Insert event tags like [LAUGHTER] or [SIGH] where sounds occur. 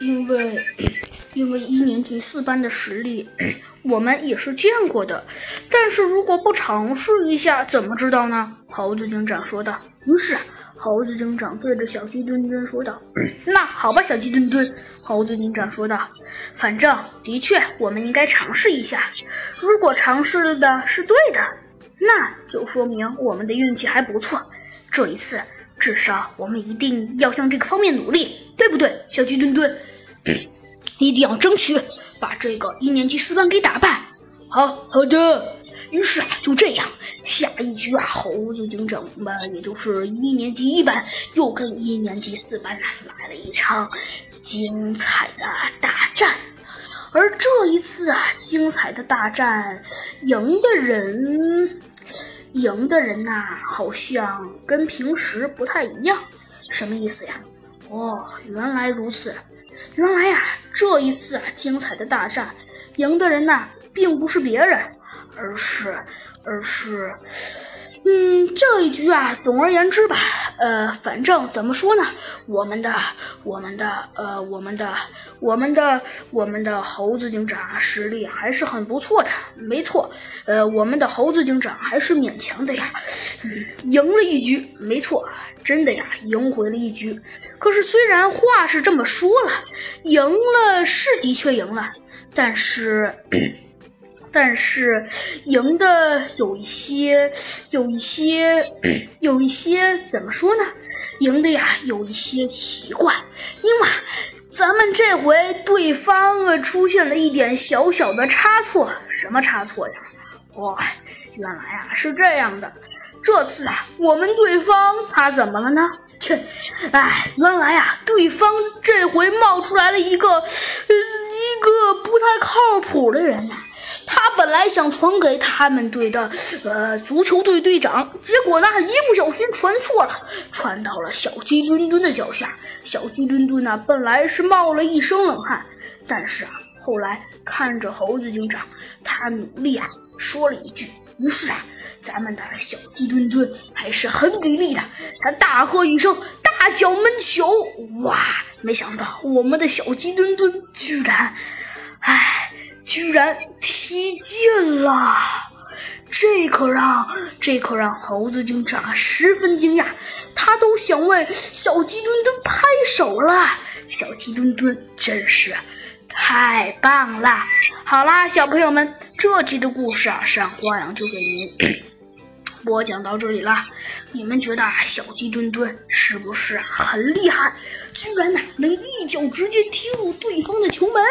因为 [CLEARS THROAT] 因为一年级四班的实力，[CLEARS THROAT] 我们也是见过的。但是如果不尝试一下，怎么知道呢？猴子警长说道。于是，猴子警长对着小鸡墩墩说道：“ [CLEARS THROAT] 那好吧，小鸡墩墩。”猴子警长说道：“反正的确，我们应该尝试一下。如果尝试的是对的，那就说明我们的运气还不错。这一次，至少我们一定要向这个方面努力，对不对，小鸡墩墩？”一定要争取把这个一年级四班给打败。好好的。于是啊，就这样，下一局啊，猴子警长们，也就是一年级一班，又跟一年级四班来了一场精彩的大战。而这一次啊，精彩的大战，赢的人，赢的人呐，好像跟平时不太一样。什么意思呀？哦，原来如此。原来呀，这一次啊，精彩的大战，赢的人呐，并不是别人，而是，而是，嗯，这一局啊，总而言之吧，呃，反正怎么说呢，我们的，我们的，呃，我们的，我们的，我们的猴子警长实力还是很不错的，没错，呃，我们的猴子警长还是勉强的呀，嗯，赢了一局，没错。真的呀，赢回了一局。可是虽然话是这么说了，赢了是的确赢了，但是，但是赢的有一些，有一些，有一些怎么说呢？赢的呀有一些奇怪，因为咱们这回对方啊出现了一点小小的差错。什么差错呀？哇，原来啊是这样的。这次啊，我们对方他怎么了呢？切，哎，原来啊，对方这回冒出来了一个，呃，一个不太靠谱的人呐。他本来想传给他们队的，呃，足球队队长，结果呢，一不小心传错了，传到了小鸡墩墩的脚下。小鸡墩墩呢，本来是冒了一身冷汗，但是啊，后来看着猴子警长，他努力啊，说了一句。于是啊，咱们的小鸡墩墩还是很给力的。他大喝一声，大脚闷球，哇！没想到我们的小鸡墩墩居然，哎，居然踢进了！这可让这可让猴子警长十分惊讶，他都想为小鸡墩墩拍手了。小鸡墩墩真是太棒了！好啦，小朋友们。这集的故事啊，山花羊就给您 [COUGHS] 播讲到这里了。你们觉得小鸡墩墩是不是很厉害？居然呢能一脚直接踢入对方的球门